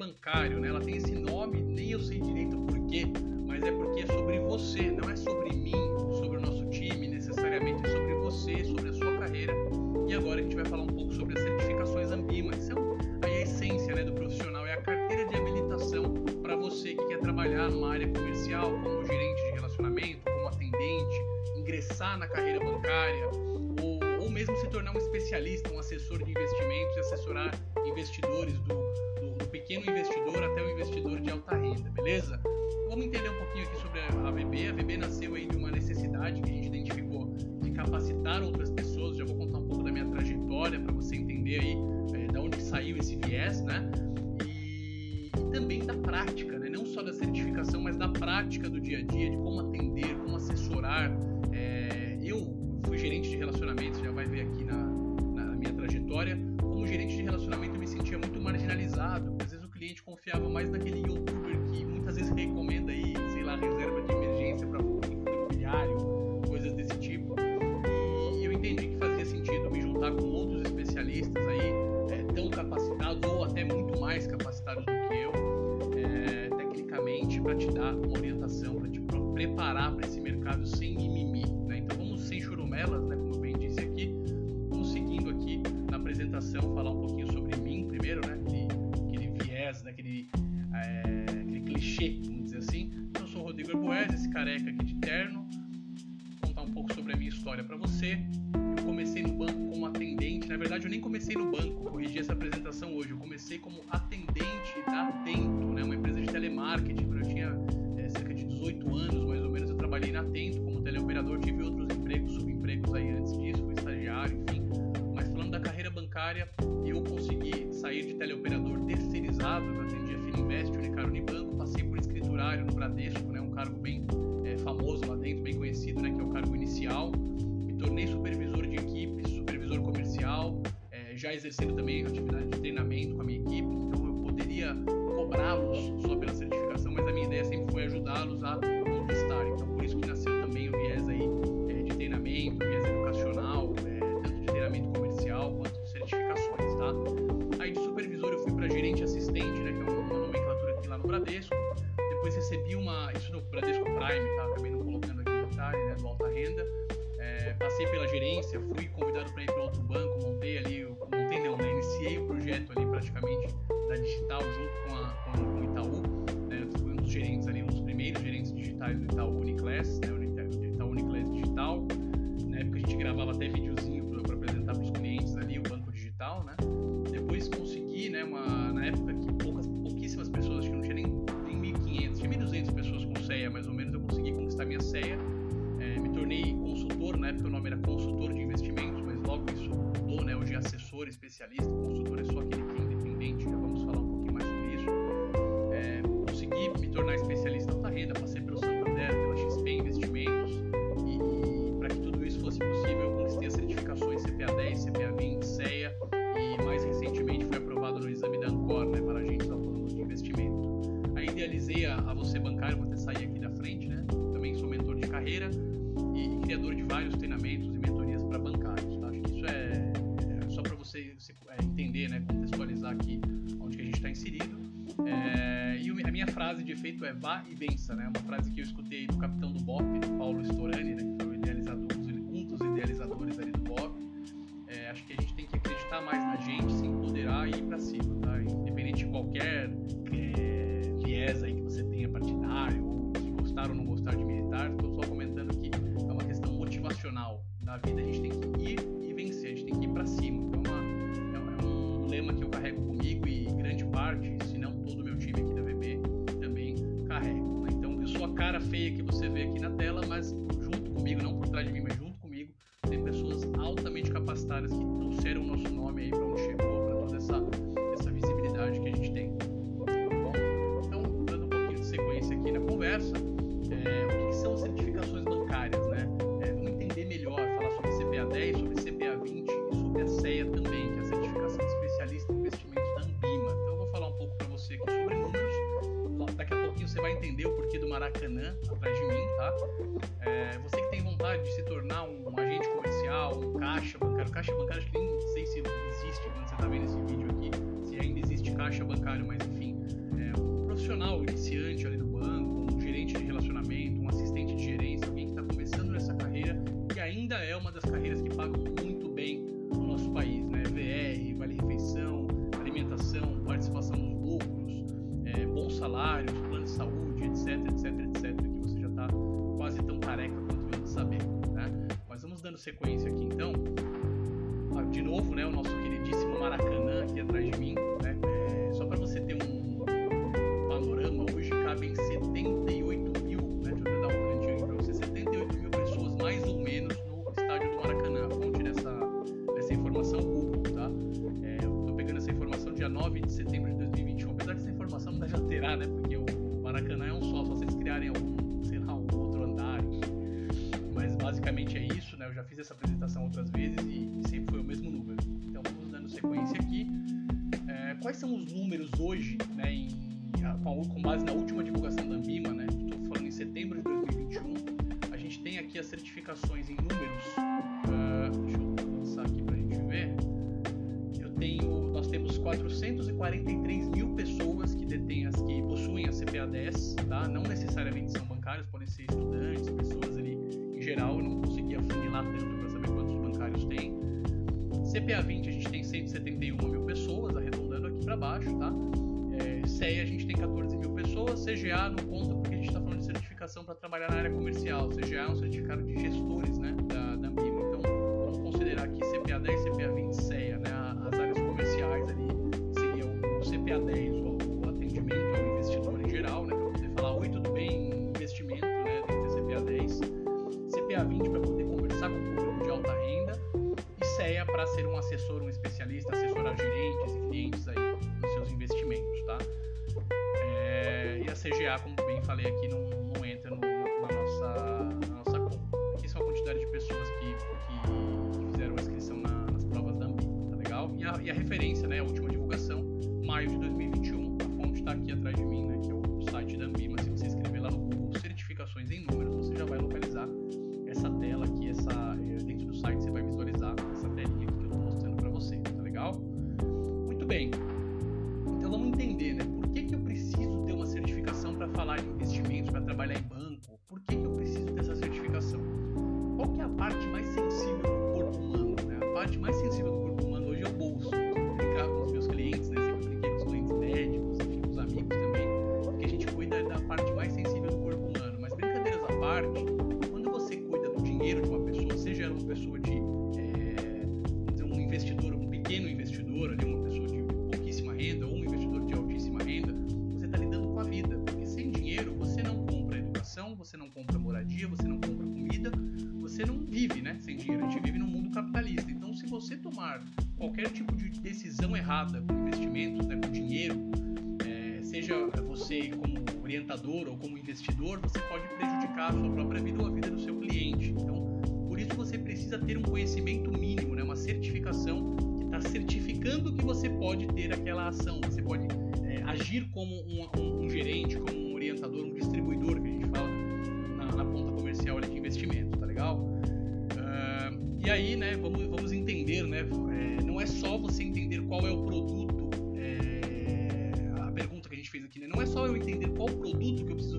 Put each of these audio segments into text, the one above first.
Bancário, né? Ela tem esse nome, nem eu sei direito por quê, mas é porque é sobre você, não é sobre mim, sobre o nosso time, necessariamente é sobre você, sobre a sua carreira. E agora a gente vai falar um pouco sobre as certificações Ambima, que são a essência né, do profissional, é a carteira de habilitação para você que quer trabalhar numa área comercial, como gerente de relacionamento, como atendente, ingressar na carreira bancária, ou, ou mesmo se tornar um especialista, um assessor de investimentos e assessorar investidores do, do, do pequeno investidor até o investidor de alta renda, beleza? Vamos entender um pouquinho aqui sobre a VB. A VB nasceu aí de uma necessidade que a gente identificou de capacitar outras pessoas. Já vou contar um pouco da minha trajetória para você entender aí é, da onde saiu esse viés, né? E, e, também da prática, né? Não só da certificação, mas da prática do dia a dia, de como confiava mais naquele youtuber que muitas vezes recomenda aí, sei lá, reserva de emergência para fundo imobiliário, coisas desse tipo. E eu entendi que fazia sentido me juntar com outros especialistas aí, é, tão capacitados ou até muito mais capacitados do que eu, é, tecnicamente, para te dar uma orientação, para te preparar para esse mercado sem mimimi. Né? Então vamos sem churumelas, né, como eu bem disse aqui, vamos seguindo aqui na apresentação, falar um aquele viés, né, aquele é, aquele clichê, vamos dizer assim. Eu sou o Rodrigo Arboes, esse careca aqui de terno. Vou contar um pouco sobre a minha história para você. Eu comecei no banco como atendente. Na verdade, eu nem comecei no banco, corrigi essa apresentação hoje. Eu comecei como atendente da Atento, né? uma empresa de telemarketing. Quando eu tinha é, cerca de 18 anos, mais ou menos, eu trabalhei na Atento como teleoperador. Tive outros empregos, subempregos aí antes disso, fui estagiário, enfim. Mas falando da carreira bancária, consegui sair de teleoperador terceirizado. Eu atendia Fininvest, Unicar Unibanco, passei por escriturário no Bradesco, né, um cargo bem é, famoso lá dentro, bem conhecido, né, que é o cargo inicial. Me tornei supervisor de equipe, supervisor comercial, é, já exercendo também atividade de treinamento com a minha equipe, então eu poderia cobrá-los só pela certificação, mas a minha ideia sempre foi ajudá-los a vá e vença, né? Uma frase que eu escutei você vê aqui na tela, mas junto comigo, não por trás de mim, mas junto comigo, tem pessoas altamente capacitadas que trouxeram o nosso nome aí para onde chegou, para toda essa, essa visibilidade que a gente tem. Então, dando um pouquinho de sequência aqui na conversa, atrás de mim, tá? É, você que tem vontade de se tornar um, um agente comercial, um caixa bancário, caixa bancário acho que nem sei se existe quando você está vendo esse vídeo aqui, se ainda existe caixa bancário, mas enfim, é, um profissional iniciante ali no banco, um gerente de relacionamento, um assistente de gerência, alguém que está começando nessa carreira, que ainda é uma das carreiras que pagam muito bem no nosso país, né? VR, vale refeição, alimentação, participação nos lucros, é, bons salários, etc, etc, etc, que você já está quase tão careca quanto eu de saber, né? Mas vamos dando sequência aqui então. Ah, de novo, né, o nosso queridíssimo Maracanã aqui atrás de mim, né? É, só para você ter um hoje, né? Em, com, base na última divulgação da Ambima, né? Estou falando em setembro de 2021. A gente tem aqui as certificações em números. Ah, deixa eu lançar aqui pra gente ver. Eu tenho, nós temos 443 mil pessoas que detêm as que possuem a CPA 10, tá? Não necessariamente são bancários, podem ser estudantes, pessoas ali em geral. Eu não consegui afunilar tanto para saber quantos bancários tem. CPA 20 a gente tem 171 mil pessoas, para baixo, tá? É, CEA a gente tem 14 mil pessoas, CGA não conta porque a gente está falando de certificação para trabalhar na área comercial. CGA é um certificado de gestores, né, da, da Ambima. Então vamos considerar aqui CPA 10, CPA 20, CEA, né, as áreas comerciais ali seria o CPA 10, já vai localizar essa tela aqui, essa, eh, dentro do site você vai visualizar essa telinha que eu estou mostrando para você, tá legal? Muito bem. Própria vida ou a vida do seu cliente. Então, por isso você precisa ter um conhecimento mínimo, né? uma certificação que está certificando que você pode ter aquela ação, você pode é, agir como um, um- um gerente, como um orientador, um distribuidor que a gente fala na, na ponta comercial ali de investimento, tá legal? Ah, e aí, né, vamos, vamos entender, né? é, não é só você entender qual é o produto, é, a pergunta que a gente fez aqui, né? Não é só eu entender qual produto que eu preciso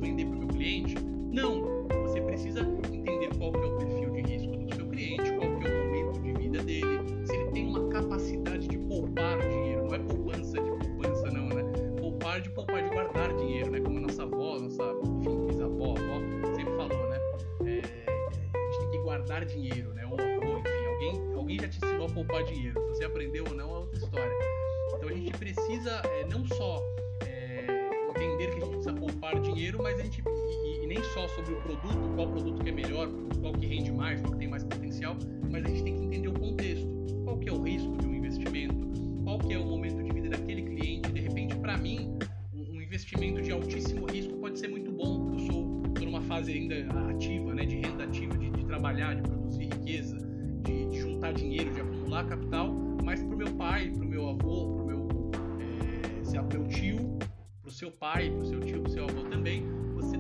qual produto que é melhor, qual que rende mais, qual que tem mais potencial, mas a gente tem que entender o contexto. Qual que é o risco de um investimento? Qual que é o momento de vida daquele cliente? De repente, para mim, um, investimento de altíssimo risco pode ser muito bom, eu sou tô numa fase ainda ativa, né, de renda ativa, de, de trabalhar, de produzir riqueza, de, de juntar dinheiro, de acumular capital, mas pro meu pai, pro meu avô, pro meu, é, é meu tio, pro seu pai, pro seu tio, pro seu avô também,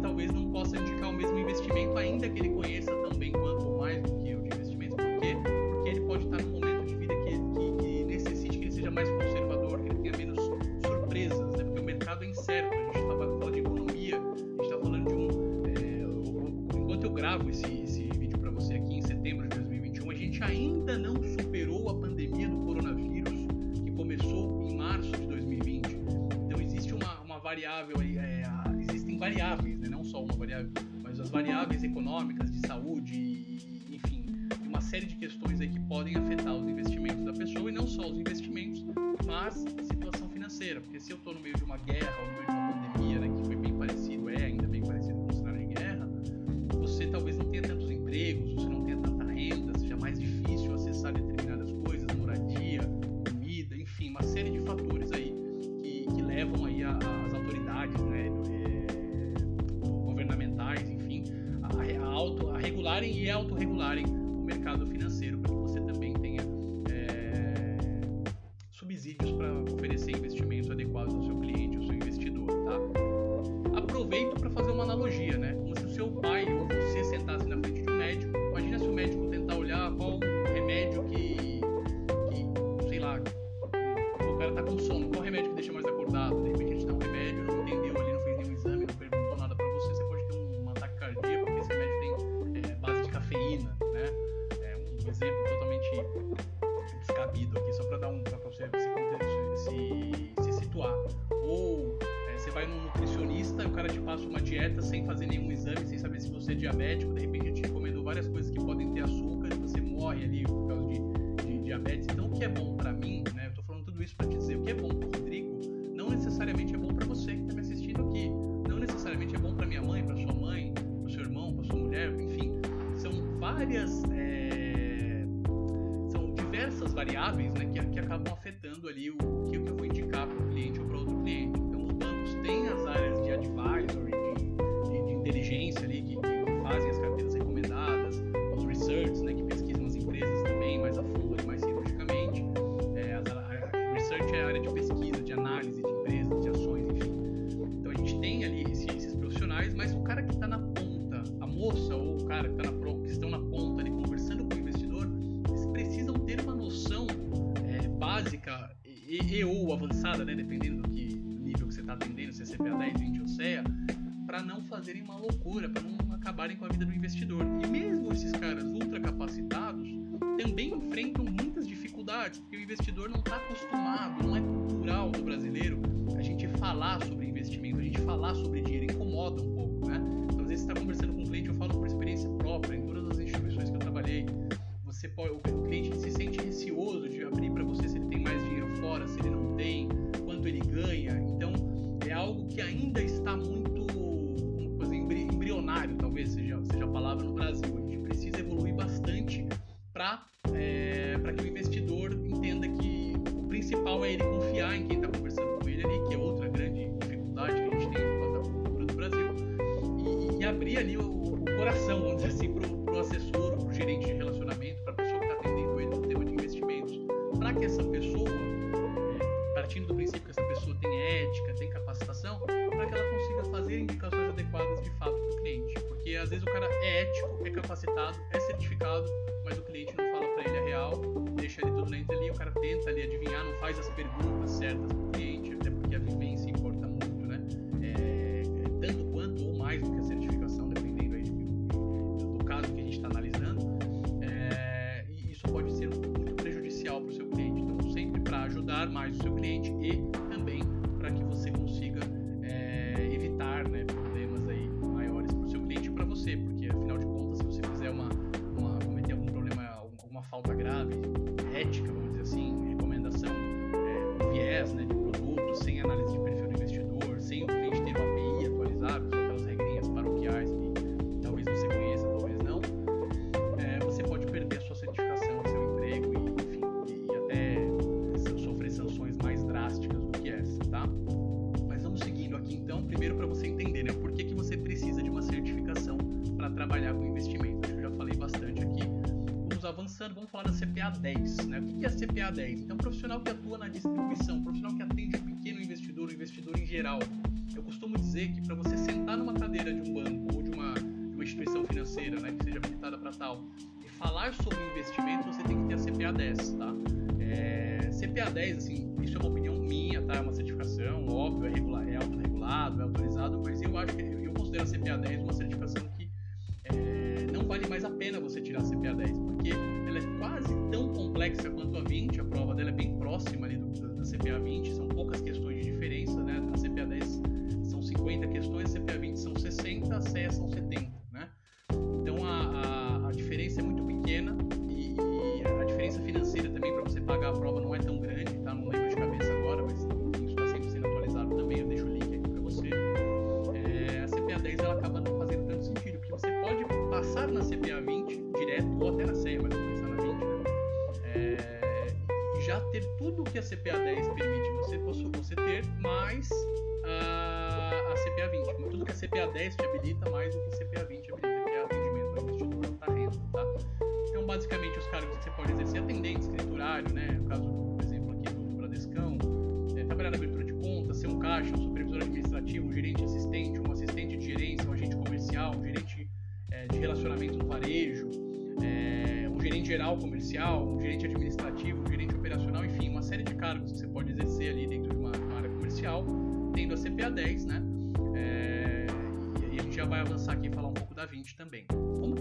talvez não possa indicar o mesmo investimento, ainda que ele conheça tão bem quanto mais. econômicas, de saúde, e, enfim, uma série de questões aí que podem afetar os investimentos da pessoa e não só os investimentos, mas a situação financeira, porque se eu estou no meio de uma guerra ou no meio de uma pandemia, né, que foi bem parecido, é ainda bem parecido com o cenário de guerra, você talvez não tenha tantos empregos, você não tenha tanta renda, seja mais difícil acessar determinadas coisas, moradia, comida, enfim, uma série de fatores aí que, que levam aí as autoridades, né, regularem e autorregularem o mercado financeiro. diabético, ou o cara que, tá na, que estão na ponta ali conversando com o investidor, eles precisam ter uma noção é, básica e, e, ou avançada, né, dependendo do que nível que você está atendendo, se é CPA 10, 20 ou CEA, para não fazerem uma loucura, para não acabarem com a vida do investidor. E mesmo esses caras ultra capacitados também enfrentam muitas dificuldades, porque o investidor não está acostumado, não é cultural do brasileiro a gente falar sobre investimento, a gente falar sobre dinheiro incomoda um pouco, né? vezes você está conversando com um cliente, eu falo por experiência própria, em todas as instituições que eu trabalhei, você pode, o cliente se sente receoso de abrir para você se ele tem mais dinheiro fora, se ele não tem, quanto ele ganha. Então, é algo que ainda está muito dizer, embrionário, talvez seja, seja a palavra no Brasil. A gente precisa evoluir bastante para coração, vamos dizer assim, para o assessor falar da CPA 10, né? O que é CPA 10? Então, profissional que atua na distribuição 10 te habilita mais.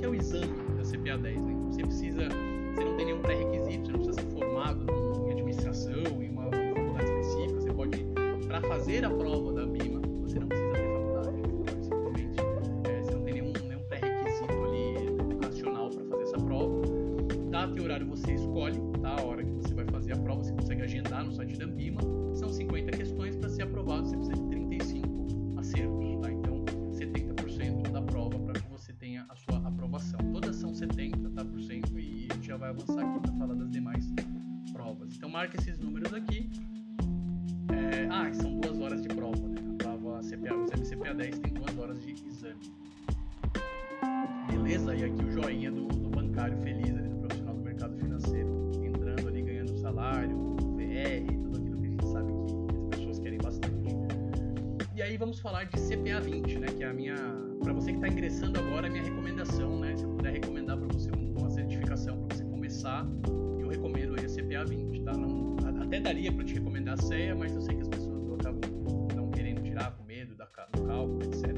que é o exame da CPA 10, né? Você precisa, você não tem nenhum pré-requisito, você não precisa ser formado em administração, em uma faculdade específica, você pode, para fazer a prova da BIMA, você não precisa ter faculdade, né? você simplesmente, é, você não tem nenhum, nenhum pré-requisito ali nacional para fazer essa prova. Tá, Data e horário você escolhe, tá? A hora que você vai fazer a prova, você consegue agendar no site da BIMA, são 50 questões para ser aprovado, você 20, tá? Não, até daria para te recomendar a ceia, mas eu sei que as pessoas acabam não querendo tirar com medo da, do cálculo, etc.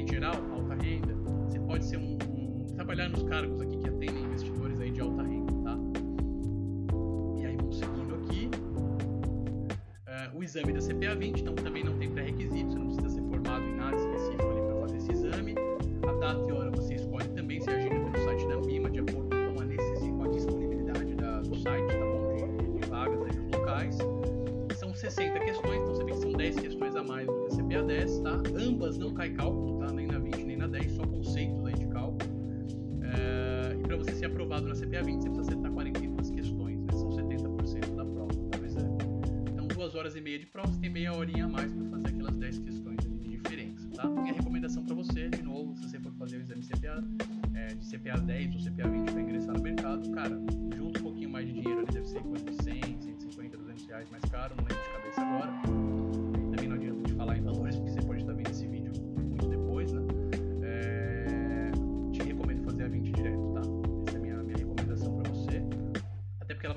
em geral, alta renda, você pode ser um, um trabalhar nos cargos aqui que atendem investidores aí de alta renda, tá? E aí vamos seguindo aqui uh, o exame da CPA 20, então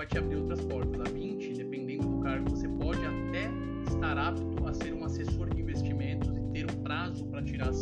vai te abrir outras portas. A 20, dependendo do cargo, você pode até estar apto a ser um assessor de investimentos e ter um prazo para tirar a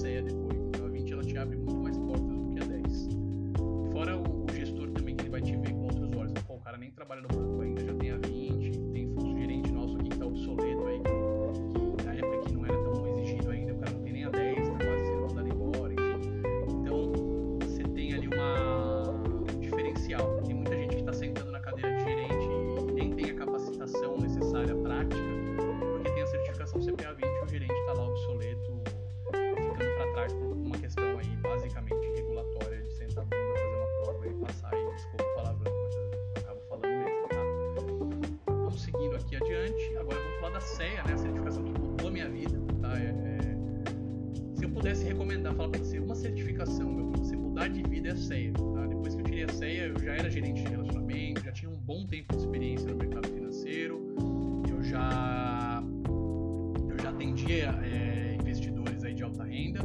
dá fala pra você, uma certificação, meu, pra você mudar de vida é a CEA. Tá? Depois que eu tirei a CEA, eu já era gerente de relacionamento, já tinha um bom tempo de experiência no mercado financeiro, eu já, eu já atendia é, investidores aí de alta renda,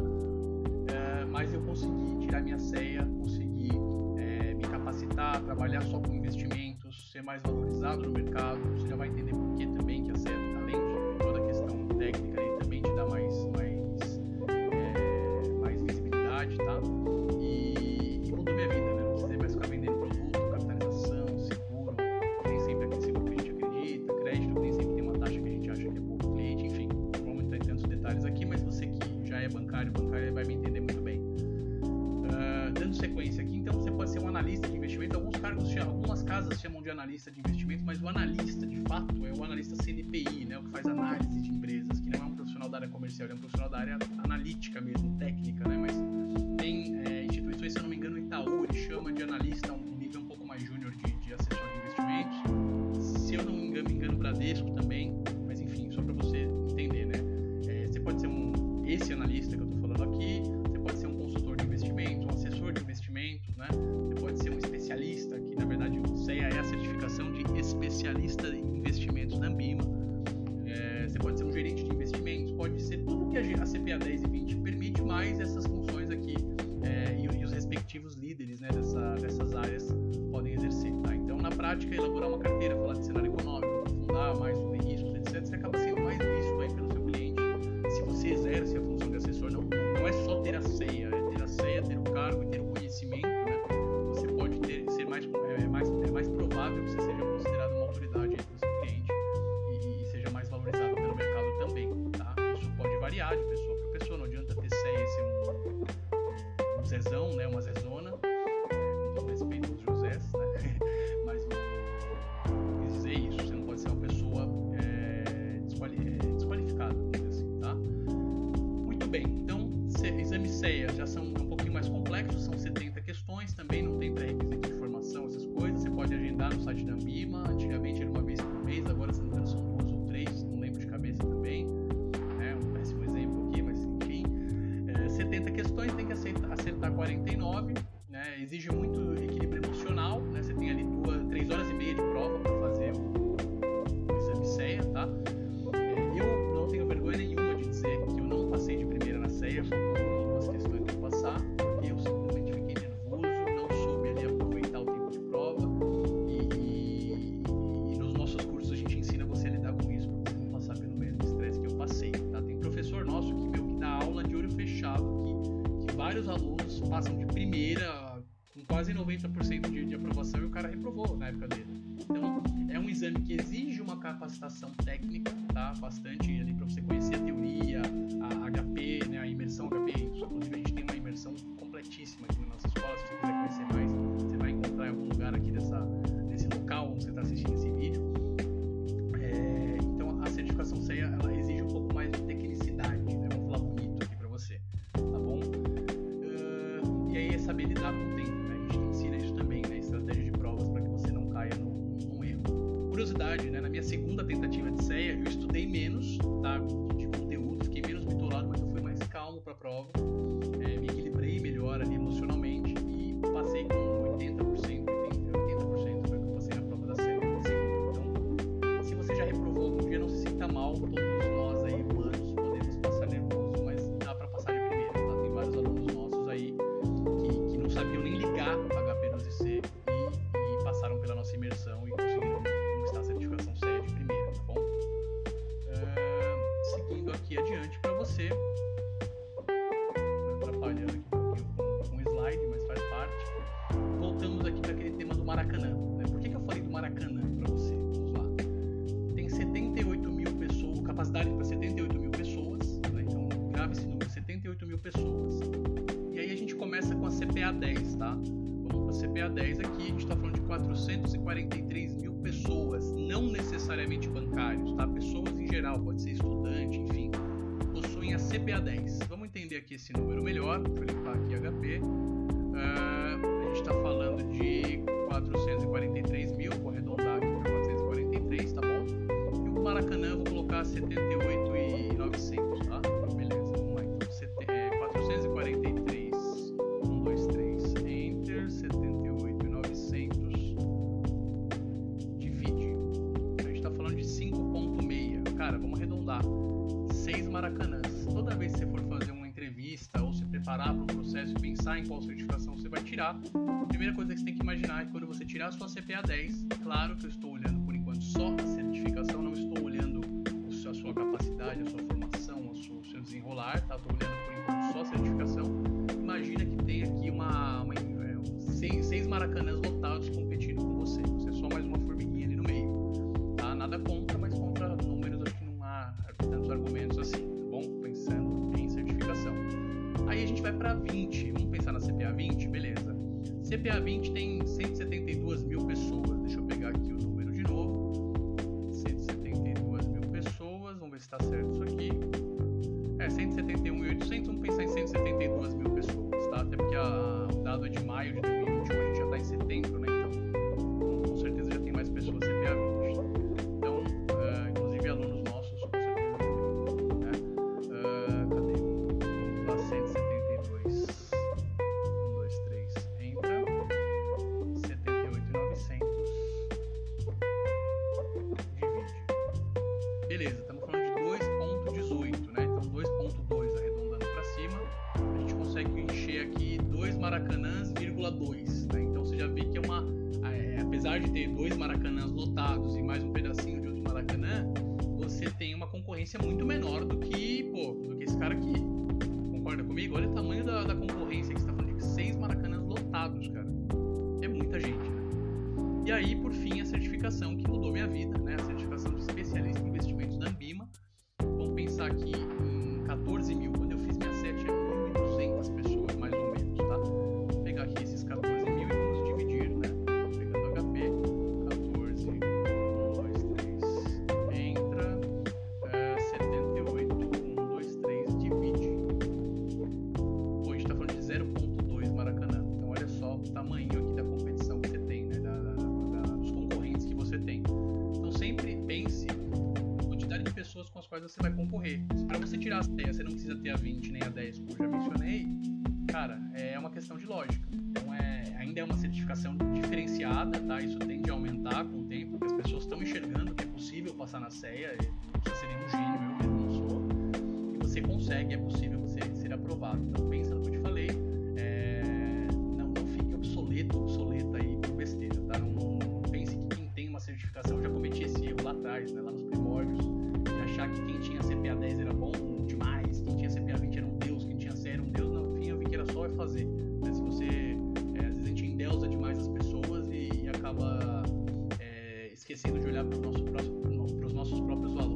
é, mas eu consegui tirar minha CEA, consegui é, me capacitar, trabalhar só com investimentos, ser mais valorizado no mercado, você já vai entender por que também que a CEA, tá além de zezão, né? Uma vários alunos passam de primeira com quase 90% de, de aprovação e o cara reprovou na época dele. Então, é um exame que exige uma capacitação técnica, tá? Bastante ali para você conhecer a teoria, a HP, né? A imersão HP. Inclusive, a gente tem uma imersão completíssima aqui na nossa escola. Se você quiser conhecer mais, você vai encontrar em algum lugar aqui dessa, desse local onde você está assistindo esse esse número melhor, deixa eu limpar aqui HP. Uh, ah, a gente está falando de 443 mil, vou arredondar aqui para 443, tá bom? E o Maracanã eu vou colocar 78,900, tá? Beleza, vamos lá então. 443, 1, 2, 3, Enter, 78,900, divide. A gente está falando de 5,6, cara, vamos arredondar. 6 Maracanã. em qual certificação você vai tirar, a primeira coisa que você tem que imaginar é que quando você tirar a sua CPA 10, claro que eu estou olhando por enquanto só a certificação, não estou olhando a sua capacidade, a sua formação, o seu, desenrolar, tá? Estou olhando por enquanto só a certificação. Imagina que tem aqui uma, uma é, seis, seis maracanãs 20 tem 172 mil pessoas. Deixa eu pegar aqui o número de novo. 172 mil pessoas. Vamos ver se está certo isso aqui. É, 171.800. Vamos pensar em 172 mil pessoas, tá? Até porque a, o dado é de maio de você vai concorrer. Para você tirar as 10, você não precisa ter a 20 nem a 10, como eu já mencionei. Cara, é uma questão de lógica. fazer. Né? Se você é, às vezes a gente endeusa demais as pessoas e, e acaba é, esquecendo de olhar para os nossos próprios valores.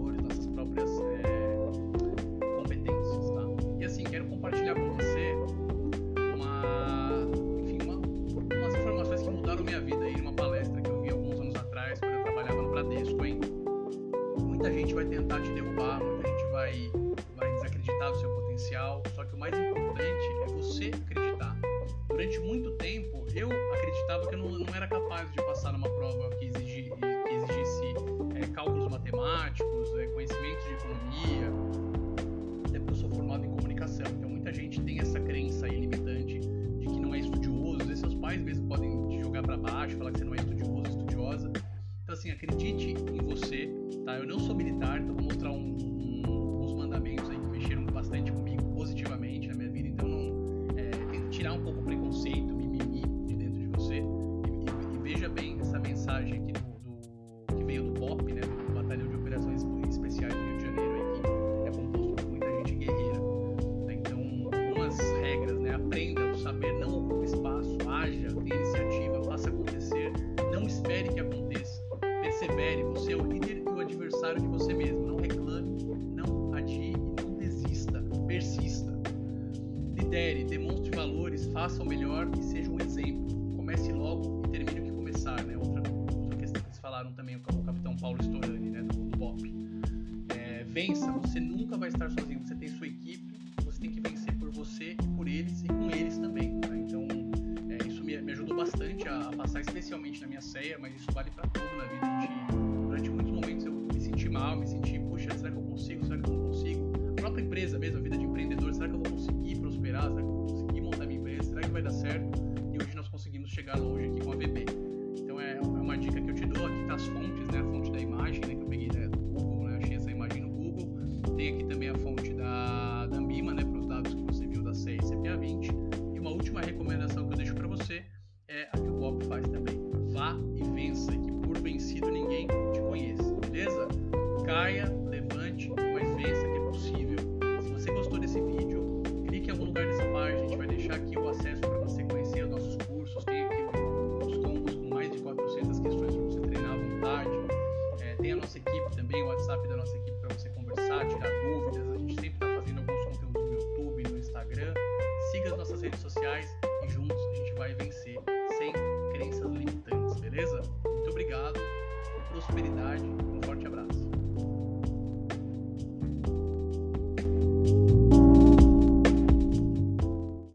vai dar certo e hoje nós conseguimos chegar longe aqui com a VB. Então é, é uma dica que eu te dou, aqui tá as fontes